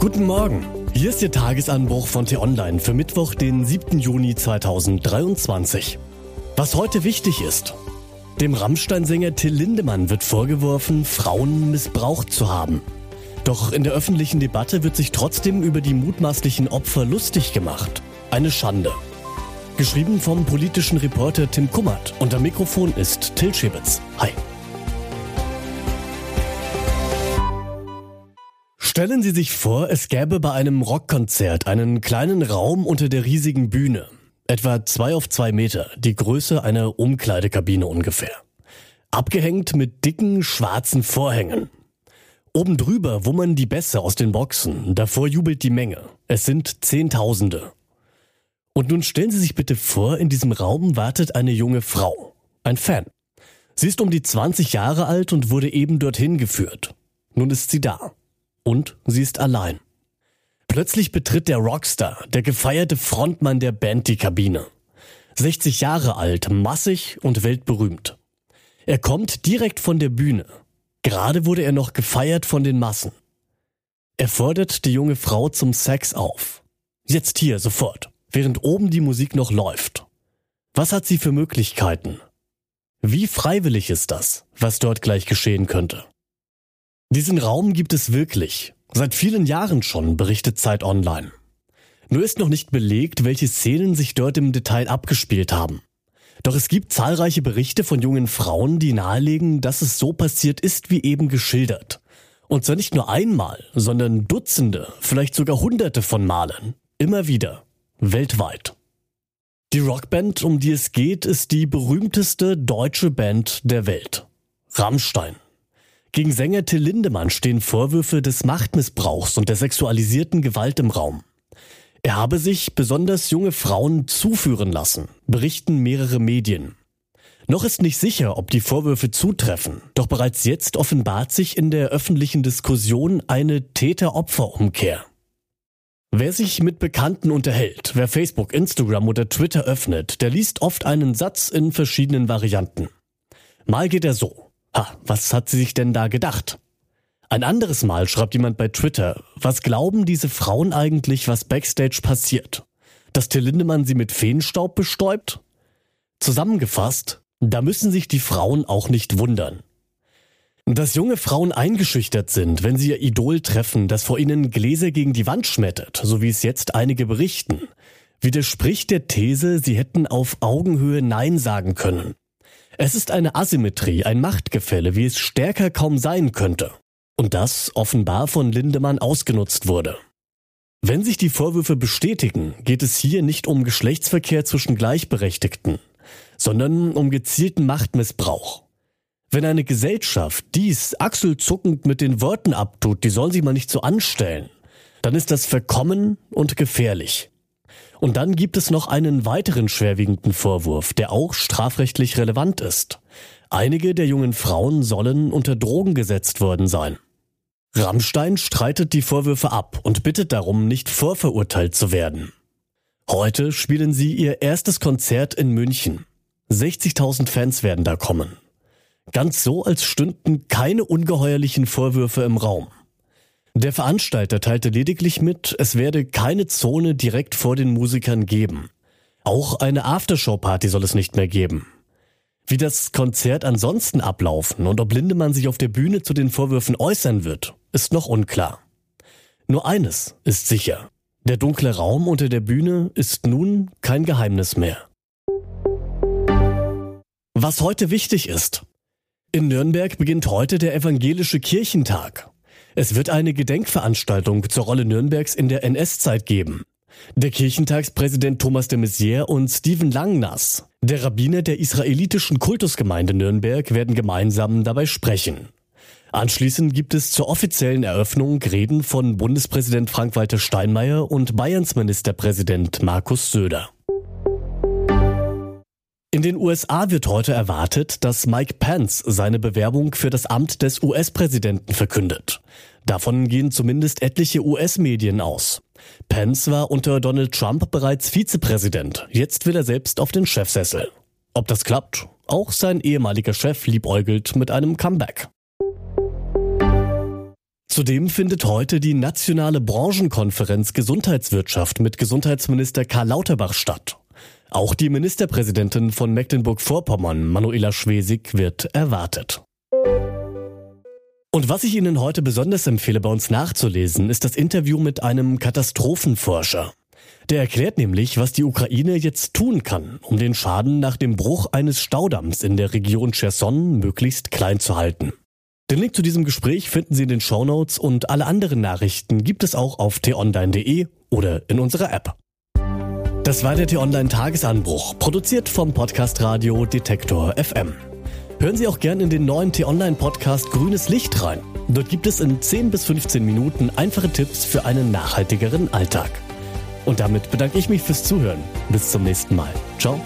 Guten Morgen. Hier ist Ihr Tagesanbruch von T-Online für Mittwoch, den 7. Juni 2023. Was heute wichtig ist. Dem Rammstein-Sänger Till Lindemann wird vorgeworfen, Frauen missbraucht zu haben. Doch in der öffentlichen Debatte wird sich trotzdem über die mutmaßlichen Opfer lustig gemacht. Eine Schande. Geschrieben vom politischen Reporter Tim Kummert. Am Mikrofon ist Till Schibitz. Hi. Stellen Sie sich vor, es gäbe bei einem Rockkonzert einen kleinen Raum unter der riesigen Bühne. Etwa zwei auf zwei Meter, die Größe einer Umkleidekabine ungefähr. Abgehängt mit dicken, schwarzen Vorhängen. Oben drüber wummern die Bässe aus den Boxen, davor jubelt die Menge. Es sind Zehntausende. Und nun stellen Sie sich bitte vor, in diesem Raum wartet eine junge Frau. Ein Fan. Sie ist um die 20 Jahre alt und wurde eben dorthin geführt. Nun ist sie da. Und sie ist allein. Plötzlich betritt der Rockstar, der gefeierte Frontmann der Band die Kabine. 60 Jahre alt, massig und weltberühmt. Er kommt direkt von der Bühne. Gerade wurde er noch gefeiert von den Massen. Er fordert die junge Frau zum Sex auf. Jetzt hier, sofort, während oben die Musik noch läuft. Was hat sie für Möglichkeiten? Wie freiwillig ist das, was dort gleich geschehen könnte? Diesen Raum gibt es wirklich. Seit vielen Jahren schon, berichtet Zeit Online. Nur ist noch nicht belegt, welche Szenen sich dort im Detail abgespielt haben. Doch es gibt zahlreiche Berichte von jungen Frauen, die nahelegen, dass es so passiert ist, wie eben geschildert. Und zwar nicht nur einmal, sondern Dutzende, vielleicht sogar Hunderte von Malen. Immer wieder. Weltweit. Die Rockband, um die es geht, ist die berühmteste deutsche Band der Welt. Rammstein. Gegen Sänger Till Lindemann stehen Vorwürfe des Machtmissbrauchs und der sexualisierten Gewalt im Raum. Er habe sich besonders junge Frauen zuführen lassen, berichten mehrere Medien. Noch ist nicht sicher, ob die Vorwürfe zutreffen, doch bereits jetzt offenbart sich in der öffentlichen Diskussion eine Täter-Opfer-Umkehr. Wer sich mit Bekannten unterhält, wer Facebook, Instagram oder Twitter öffnet, der liest oft einen Satz in verschiedenen Varianten. Mal geht er so. Ha, was hat sie sich denn da gedacht? Ein anderes Mal schreibt jemand bei Twitter, was glauben diese Frauen eigentlich, was backstage passiert? Dass Till Lindemann sie mit Feenstaub bestäubt? Zusammengefasst, da müssen sich die Frauen auch nicht wundern. Dass junge Frauen eingeschüchtert sind, wenn sie ihr Idol treffen, das vor ihnen Gläser gegen die Wand schmettert, so wie es jetzt einige berichten, widerspricht der These, sie hätten auf Augenhöhe Nein sagen können. Es ist eine Asymmetrie, ein Machtgefälle, wie es stärker kaum sein könnte. Und das offenbar von Lindemann ausgenutzt wurde. Wenn sich die Vorwürfe bestätigen, geht es hier nicht um Geschlechtsverkehr zwischen Gleichberechtigten, sondern um gezielten Machtmissbrauch. Wenn eine Gesellschaft dies achselzuckend mit den Worten abtut, die sollen sich mal nicht so anstellen, dann ist das verkommen und gefährlich. Und dann gibt es noch einen weiteren schwerwiegenden Vorwurf, der auch strafrechtlich relevant ist. Einige der jungen Frauen sollen unter Drogen gesetzt worden sein. Rammstein streitet die Vorwürfe ab und bittet darum, nicht vorverurteilt zu werden. Heute spielen sie ihr erstes Konzert in München. 60.000 Fans werden da kommen. Ganz so, als stünden keine ungeheuerlichen Vorwürfe im Raum. Der Veranstalter teilte lediglich mit, es werde keine Zone direkt vor den Musikern geben. Auch eine Aftershow-Party soll es nicht mehr geben. Wie das Konzert ansonsten ablaufen und ob Lindemann sich auf der Bühne zu den Vorwürfen äußern wird, ist noch unklar. Nur eines ist sicher. Der dunkle Raum unter der Bühne ist nun kein Geheimnis mehr. Was heute wichtig ist. In Nürnberg beginnt heute der Evangelische Kirchentag. Es wird eine Gedenkveranstaltung zur Rolle Nürnbergs in der NS-Zeit geben. Der Kirchentagspräsident Thomas de Maizière und Stephen Langnass, der Rabbiner der israelitischen Kultusgemeinde Nürnberg, werden gemeinsam dabei sprechen. Anschließend gibt es zur offiziellen Eröffnung Reden von Bundespräsident Frank-Walter Steinmeier und Bayerns Ministerpräsident Markus Söder. In den USA wird heute erwartet, dass Mike Pence seine Bewerbung für das Amt des US-Präsidenten verkündet. Davon gehen zumindest etliche US-Medien aus. Pence war unter Donald Trump bereits Vizepräsident. Jetzt will er selbst auf den Chefsessel. Ob das klappt? Auch sein ehemaliger Chef liebäugelt mit einem Comeback. Zudem findet heute die nationale Branchenkonferenz Gesundheitswirtschaft mit Gesundheitsminister Karl Lauterbach statt. Auch die Ministerpräsidentin von Mecklenburg-Vorpommern, Manuela Schwesig, wird erwartet. Und was ich Ihnen heute besonders empfehle, bei uns nachzulesen, ist das Interview mit einem Katastrophenforscher. Der erklärt nämlich, was die Ukraine jetzt tun kann, um den Schaden nach dem Bruch eines Staudamms in der Region Cherson möglichst klein zu halten. Den Link zu diesem Gespräch finden Sie in den Shownotes und alle anderen Nachrichten gibt es auch auf t-online.de oder in unserer App. Das war der T-Online Tagesanbruch, produziert vom Podcast Radio Detektor FM. Hören Sie auch gern in den neuen T-Online Podcast Grünes Licht rein. Dort gibt es in 10 bis 15 Minuten einfache Tipps für einen nachhaltigeren Alltag. Und damit bedanke ich mich fürs Zuhören. Bis zum nächsten Mal. Ciao.